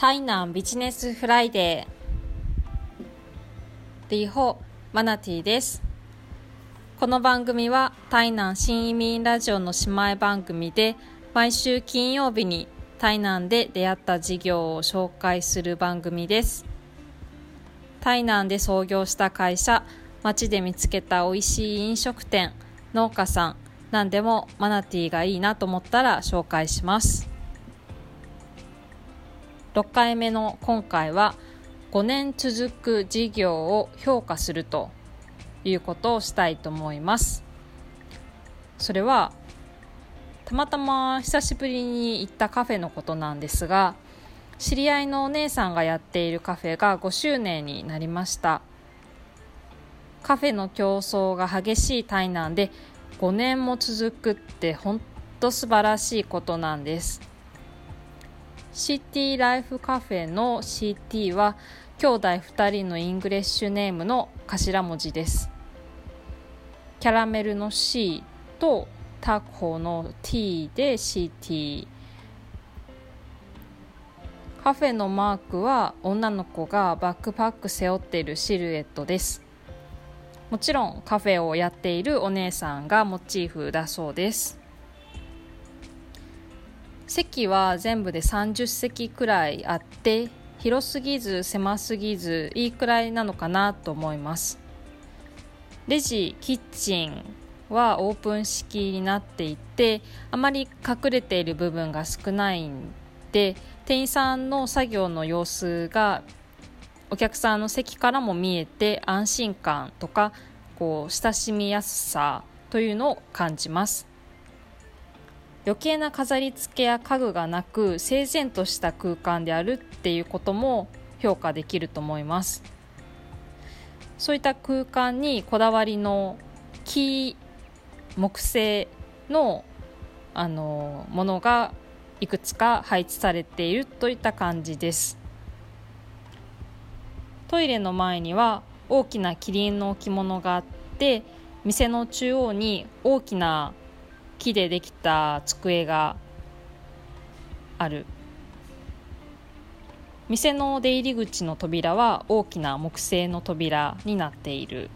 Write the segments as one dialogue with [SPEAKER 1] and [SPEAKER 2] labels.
[SPEAKER 1] 台南ビジネスフライデー。リホマナティです。この番組は台南新移民ラジオの姉妹番組で毎週金曜日に台南で出会った事業を紹介する番組です。台南で創業した会社街で見つけた美味しい飲食店農家さん何でもマナティーがいいなと思ったら紹介します。6回目の今回は5年続く事業を評価するということをしたいと思います。それはたまたま久しぶりに行ったカフェのことなんですが知り合いのお姉さんがやっているカフェが5周年になりました。カフェの競争が激しい台南で5年も続くって本当素晴らしいことなんです。シティライフカフェの CT は兄弟2人のイングレッシュネームの頭文字です。キャラメルの C とタコの T で CT カフェのマークは女の子がバックパック背負っているシルエットです。もちろんカフェをやっているお姉さんがモチーフだそうです。席は全部で30席くらいあって広すぎず狭すぎずいいくらいなのかなと思います。レジキッチンはオープン式になっていてあまり隠れている部分が少ないんで店員さんの作業の様子がお客さんの席からも見えて安心感とかこう親しみやすさというのを感じます。余計な飾り付けや家具がなく整然とした空間であるっていうことも評価できると思います。そういった空間にこだわりの木木製のあのものがいくつか配置されているといった感じです。トイレの前には大きなキリンの置物があって店の中央に大きな木でできた机がある。店の出入り口の扉は大きな木製の扉になっている。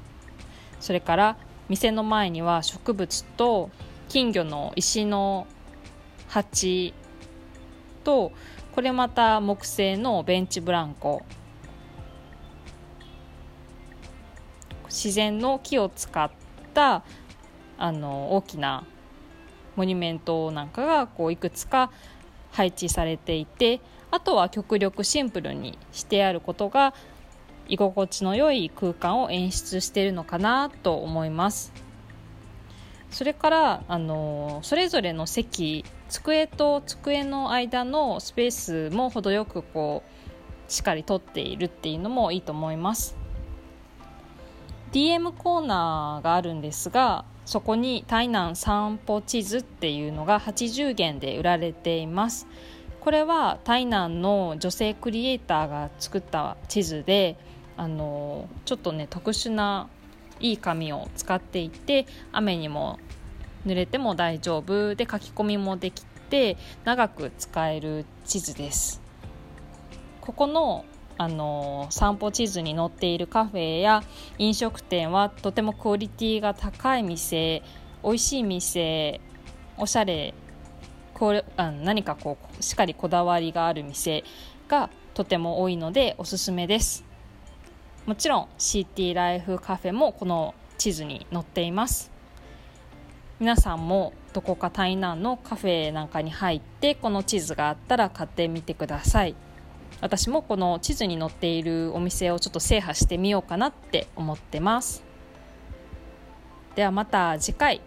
[SPEAKER 1] それから店の前には植物と金魚の石の鉢とこれまた木製のベンチブランコ。自然の木を使ったあの大きなモニュメントなんかがこういくつか配置されていてあとは極力シンプルにしてあることが居心地の良い空間を演出しているのかなと思います。それからあのそれぞれの席机と机の間のスペースも程よくこうしっかりとっているっていうのもいいと思います。DM コーナーがあるんですがそこに台南散歩地図っていうのが80元で売られています。これは台南の女性クリエイターが作った地図であのちょっとね特殊ないい紙を使っていて雨にも濡れても大丈夫で書き込みもできて長く使える地図です。ここのあの散歩地図に載っているカフェや飲食店はとてもクオリティが高い店美味しい店おしゃれこれあ何かこうしっかりこだわりがある店がとても多いのでおすすめです。もちろん CT ライフカフェもこの地図に載っています。皆さんもどこか台南のカフェなんかに入ってこの地図があったら買ってみてください。私もこの地図に載っているお店をちょっと制覇してみようかなって思ってます。ではまた次回。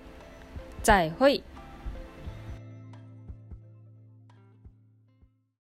[SPEAKER 1] 再会。